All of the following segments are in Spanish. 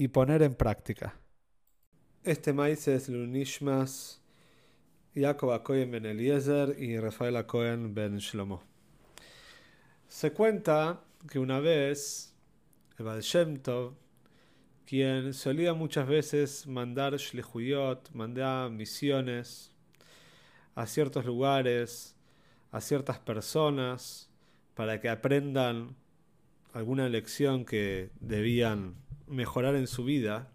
y poner en práctica. Este maíz es Lunishmas, Jacob Cohen ben Eliezer y Rafael Cohen ben Shlomo. Se cuenta que una vez el Baal Shem Tov, quien solía muchas veces mandar shlehuyot, mandar misiones a ciertos lugares, a ciertas personas, para que aprendan alguna lección que debían mejorar en su vida.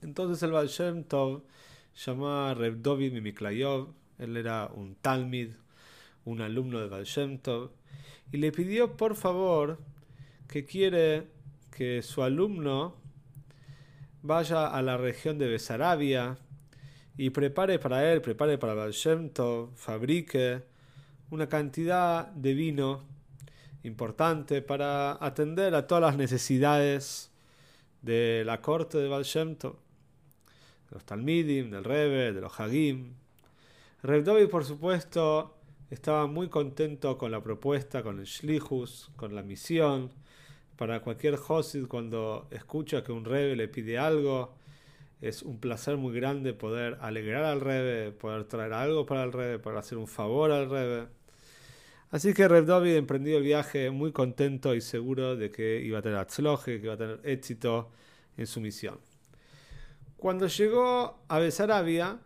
Entonces el Baal llamó a Reb Dovid Mimiklayov, él era un Talmid, un alumno de Baal Shem Tov, y le pidió por favor que quiere que su alumno vaya a la región de Besarabia y prepare para él, prepare para Baal fabrique una cantidad de vino importante para atender a todas las necesidades de la corte de Baal de los Talmidim, del Rebe, de los Hagim. Reb por supuesto, estaba muy contento con la propuesta, con el Shlihus, con la misión. Para cualquier Hosid, cuando escucha que un Rebe le pide algo, es un placer muy grande poder alegrar al Rebe, poder traer algo para el Rebe, poder hacer un favor al Rebe. Así que Reb David emprendió el viaje muy contento y seguro de que iba a tener atzloje, que iba a tener éxito en su misión. Cuando llegó a Besarabia,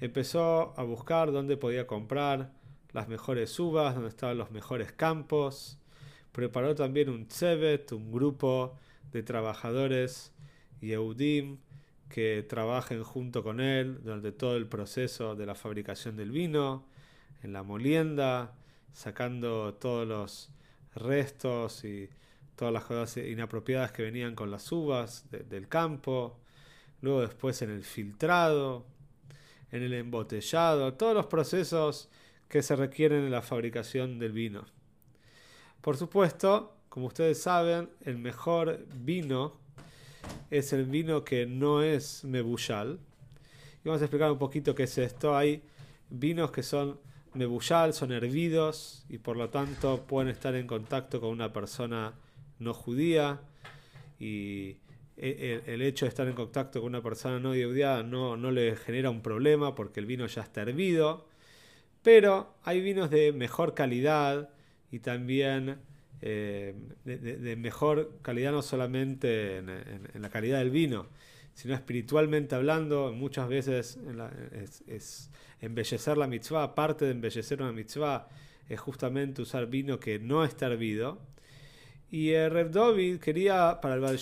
empezó a buscar dónde podía comprar las mejores uvas, dónde estaban los mejores campos. Preparó también un tzevet, un grupo de trabajadores Yehudim que trabajen junto con él durante todo el proceso de la fabricación del vino, en la molienda, sacando todos los restos y todas las cosas inapropiadas que venían con las uvas del campo, luego después en el filtrado, en el embotellado, todos los procesos que se requieren en la fabricación del vino. Por supuesto, como ustedes saben, el mejor vino es el vino que no es mebullal. Y vamos a explicar un poquito qué es esto. Hay vinos que son mebullal, son hervidos y por lo tanto pueden estar en contacto con una persona no judía. Y e, e, el, hecho de estar en contacto con una persona no judía no, no le genera un problema porque el vino ya está hervido, pero hay vinos de mejor calidad y también eh, de, mejor calidad no solamente en la calidad del vino, sino espiritualmente hablando, muchas veces es, embellecer la mitzvah, parte de embellecer una mitzvah es justamente usar vino que no está hervido. Y el Reb David quería para el Baal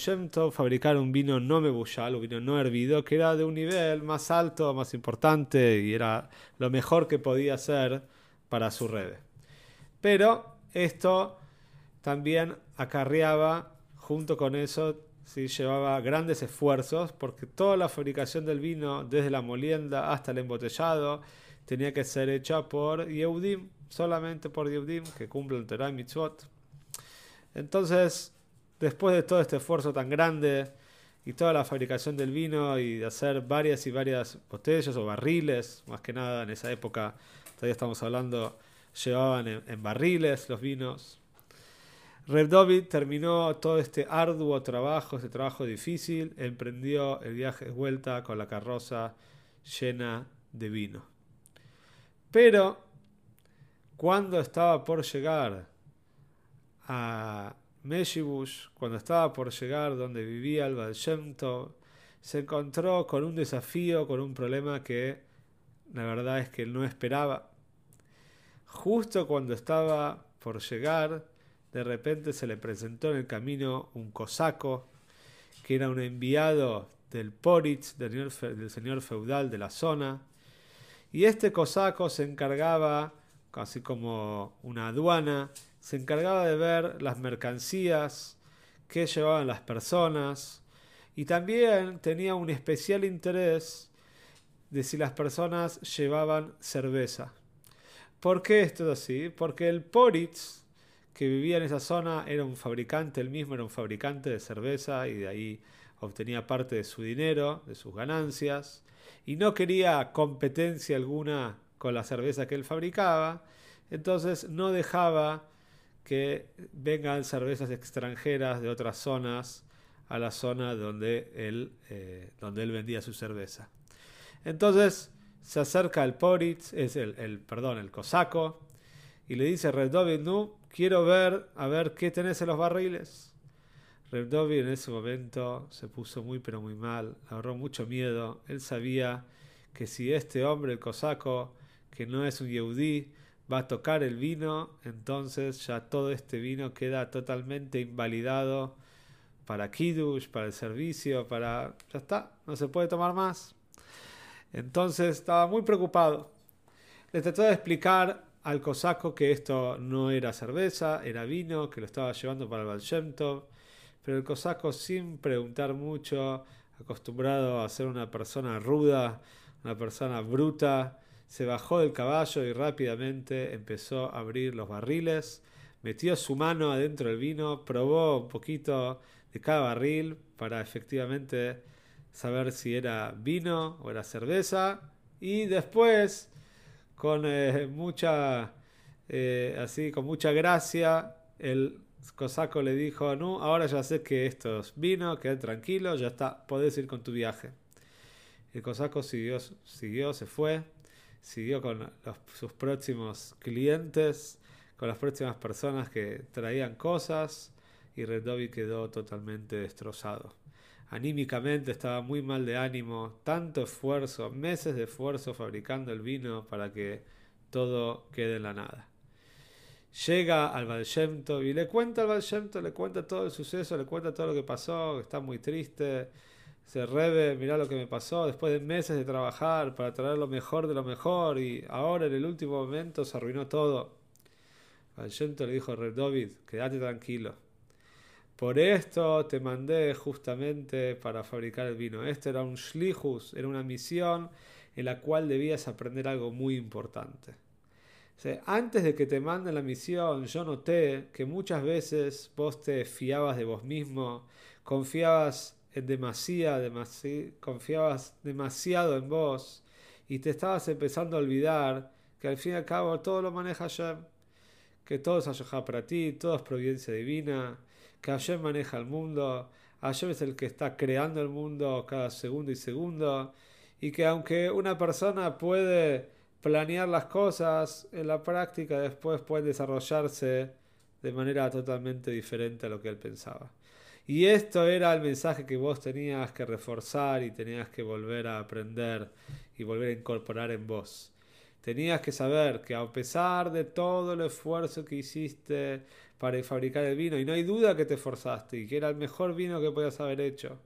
fabricar un vino no mebullal, un vino no hervido, que era de un nivel más alto, más importante y era lo mejor que podía hacer para su red. Pero esto también acarreaba, junto con eso, ¿sí? llevaba grandes esfuerzos porque toda la fabricación del vino, desde la molienda hasta el embotellado, tenía que ser hecha por Yehudim, solamente por Yehudim, que cumplen Torah y Mitzvot. Entonces, después de todo este esfuerzo tan grande y toda la fabricación del vino y de hacer varias y varias botellas o barriles, más que nada en esa época, todavía estamos hablando, llevaban en barriles los vinos, David terminó todo este arduo trabajo, este trabajo difícil, emprendió el viaje de vuelta con la carroza llena de vino. Pero cuando estaba por llegar a Meshibush, cuando estaba por llegar donde vivía el Baal se encontró con un desafío, con un problema que la verdad es que no esperaba. Justo cuando estaba por llegar, de repente se le presentó en el camino un cosaco, que era un enviado del Poritz, del señor, feudal de la zona, y este cosaco se encargaba, casi como una aduana, se encargaba de ver las mercancías que llevaban las personas y también tenía un especial interés de si las personas llevaban cerveza. ¿Por qué esto es así? Porque el Poritz, que vivía en esa zona, era un fabricante, él mismo era un fabricante de cerveza y de ahí obtenía parte de su dinero, de sus ganancias, y no quería competencia alguna con la cerveza que él fabricaba, entonces no dejaba que vengan cervezas extranjeras de otras zonas a la zona donde él, eh, donde él vendía su cerveza. Entonces se acerca el Poritz, es el, el, perdón, el cosaco, y le dice, Redovin, no, quiero ver, a ver qué tenés en los barriles. Redovin en ese momento se puso muy pero muy mal, agarró mucho miedo. Él sabía que si este hombre, el cosaco, que no es un yehudí, va a tocar el vino, entonces ya todo este vino queda totalmente invalidado para Kiddush, para el servicio, para... Ya está, no se puede tomar más. Entonces estaba muy preocupado. Le trató de explicar al cosaco que esto no era cerveza, era vino, que lo estaba llevando para el Balshemtov, pero el cosaco sin preguntar mucho, acostumbrado a ser una persona ruda, una persona bruta, se bajó del caballo y rápidamente empezó a abrir los barriles, metió su mano adentro del vino, probó un poquito de cada barril para efectivamente saber si era vino o era cerveza y después con eh, mucha eh, así con mucha gracia el cosaco le dijo no ahora ya sé que esto es vino quedé tranquilo ya está podés ir con tu viaje el cosaco siguió siguió se fue siguió con sus próximos clientes, con las próximas personas que traían cosas y Redovi quedó totalmente destrozado. Anímicamente estaba muy mal de ánimo, tanto esfuerzo, meses de esfuerzo fabricando el vino para que todo quede en la nada. Llega al Valshemto y le cuenta al Valshemto, le cuenta todo el suceso, le cuenta todo lo que pasó, está muy triste, se rebe, mirá lo que me pasó, después de meses de trabajar para traer lo mejor de lo mejor y ahora en el último momento se arruinó todo. Valshento le dijo a David, quédate tranquilo. Por esto te mandé justamente para fabricar el vino. Esto era un shlihus, era una misión en la cual debías aprender algo muy importante. antes de que te manden la misión, yo noté que muchas veces vos te fiabas de vos mismo, confiabas demasiado, confiabas demasiado en vos y te estabas empezando a olvidar que al fin y al cabo todo lo maneja Hashem, que todo es Hashem para ti, todo es providencia divina, que Hashem maneja el mundo, Hashem es el que está creando el mundo cada segundo y segundo y que aunque una persona puede planear las cosas, en la práctica después puede desarrollarse de manera totalmente diferente a lo que él pensaba. Y esto era el mensaje que vos tenías que reforzar y tenías que volver a aprender y volver a incorporar en vos. Tenías que saber que a pesar de todo el esfuerzo que hiciste para fabricar el vino, y no hay duda que te esforzaste y que era el mejor vino que podías haber hecho,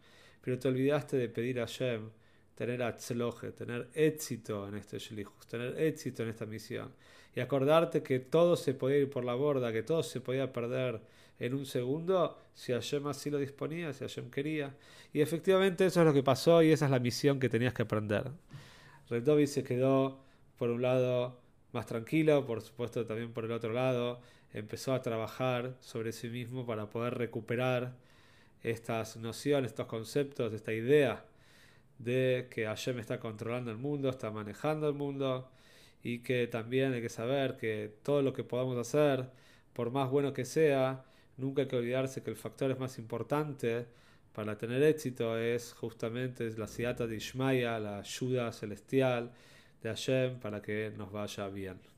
pero te olvidaste de pedir a Shem tener atzloje, tener éxito en este shlichus, tener éxito en esta misión. Y acordarte que todo se podía ir por la borda, que todo se podía perder en un segundo si Hashem así lo disponía, si Hashem quería. Y efectivamente eso es lo que pasó y esa es la misión que tenías que aprender. Redovi se quedó, por un lado, más tranquilo, por supuesto también por el otro lado, empezó a trabajar sobre sí mismo para poder recuperar estas nociones, estos conceptos, esta idea de que Hashem está controlando el mundo, está manejando el mundo y que también hay que saber que todo lo que podamos hacer, por más bueno que sea, nunca hay que olvidarse que el factor más importante para tener éxito es justamente la siata de Ishmaya, la ayuda celestial de Hashem para que nos vaya bien.